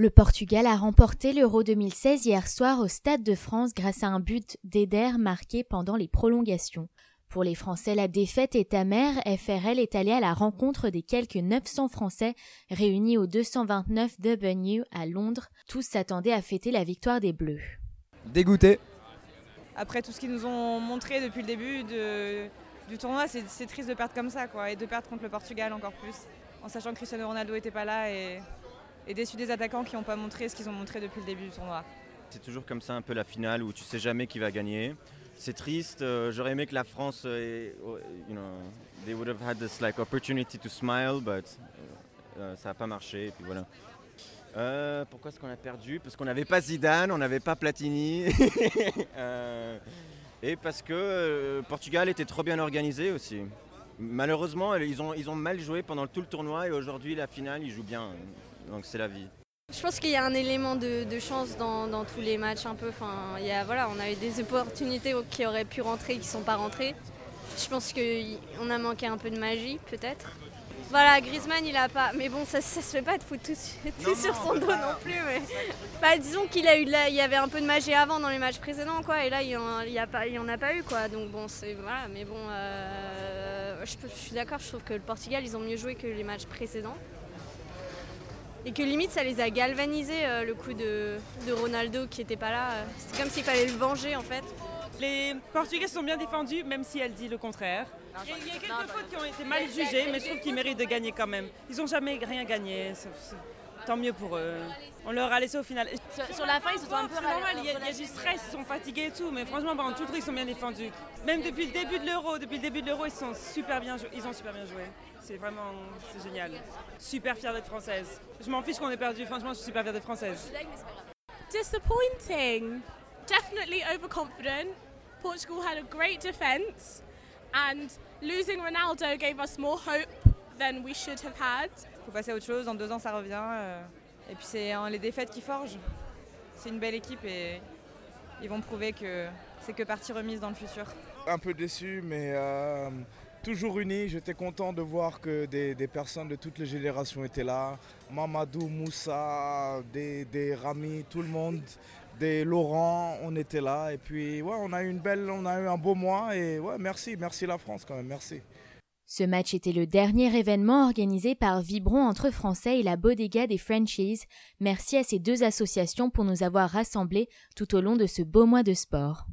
Le Portugal a remporté l'Euro 2016 hier soir au Stade de France grâce à un but d'Eder marqué pendant les prolongations. Pour les Français, la défaite est amère. FRL est allé à la rencontre des quelques 900 Français réunis au 229 W à Londres. Tous s'attendaient à fêter la victoire des Bleus. Dégoûté. Après tout ce qu'ils nous ont montré depuis le début du tournoi, c'est triste de perdre comme ça, quoi, et de perdre contre le Portugal encore plus, en sachant que Cristiano Ronaldo n'était pas là et et déçu des attaquants qui n'ont pas montré ce qu'ils ont montré depuis le début du tournoi. C'est toujours comme ça un peu la finale où tu sais jamais qui va gagner. C'est triste. Euh, j'aurais aimé que la France, euh, oh, you know, they would have had this like opportunity to smile, but euh, ça n'a pas marché. Et puis voilà. pourquoi est-ce qu'on a perdu? Parce qu'on n'avait pas Zidane, on n'avait pas Platini. et parce que Portugal était trop bien organisé aussi. Malheureusement, ils ont, ils ont mal joué pendant tout le tournoi et aujourd'hui, la finale, ils jouent bien donc c'est la vie. Je pense qu'il y a un élément de, chance dans, tous les matchs un peu. Enfin, il y a, voilà, on a eu des opportunités qui auraient pu rentrer, qui ne sont pas rentrées. Je pense qu'on a manqué un peu de magie, peut-être. Voilà, Griezmann, il a pas. Mais bon, ça, ne se fait pas de foutre tout, sur son dos non plus. Mais... Bah, disons qu'il a eu, il y avait un peu de magie avant dans les matchs précédents, quoi. Et là, il n'y a, pas, il en a pas eu, quoi. Donc bon, c'est voilà. Mais bon, euh, je, je suis d'accord. Je trouve que le Portugal, ils ont mieux joué que les matchs précédents. Et que limite ça les a galvanisés euh, le coup de, Ronaldo qui n'était pas là. C'est comme s'il fallait le venger en fait. Les Portugais sont bien défendus, même si elle dit le contraire. Il y a, quelques fautes qui ont été mal jugées, mais je trouve qu'ils méritent de gagner quand même. Ils n'ont jamais rien gagné. Tant mieux pour eux. On leur a laissé au final. Sur, la fin, ils sont un peu. C'est normal, il y, a, du stress, ils sont fatigués et tout, mais franchement, pendant tout le ils sont bien défendus. Même depuis le début de l'Euro, depuis le début de l'Euro, ils sont super bien, ils ont super bien joué. C'est vraiment, c'est génial. Super fière d'être française. Je m'en fiche qu'on ait perdu, franchement, je suis super fière d'être française. Disappointing. Definitely overconfident. Portugal had a great defense, and losing Ronaldo gave us more hope than we should have had. Faut passer à autre chose. Dans deux ans, ça revient. Euh, et puis c'est les défaites qui forgent. C'est une belle équipe et ils vont prouver que c'est que partie remise dans le futur. Un peu déçu, mais euh, toujours unis. J'étais content de voir que des, personnes de toutes les générations étaient là. Mamadou, Moussa, des, des Rami, tout le monde, des Laurent, on était là. Et puis ouais, on a eu une belle, on a eu un beau mois et ouais, merci, merci la France quand même, merci. Ce match était le dernier événement organisé par Vibron entre Français et la Bodega des Franchises. Merci à ces deux associations pour nous avoir rassemblés tout au long de ce beau mois de sport.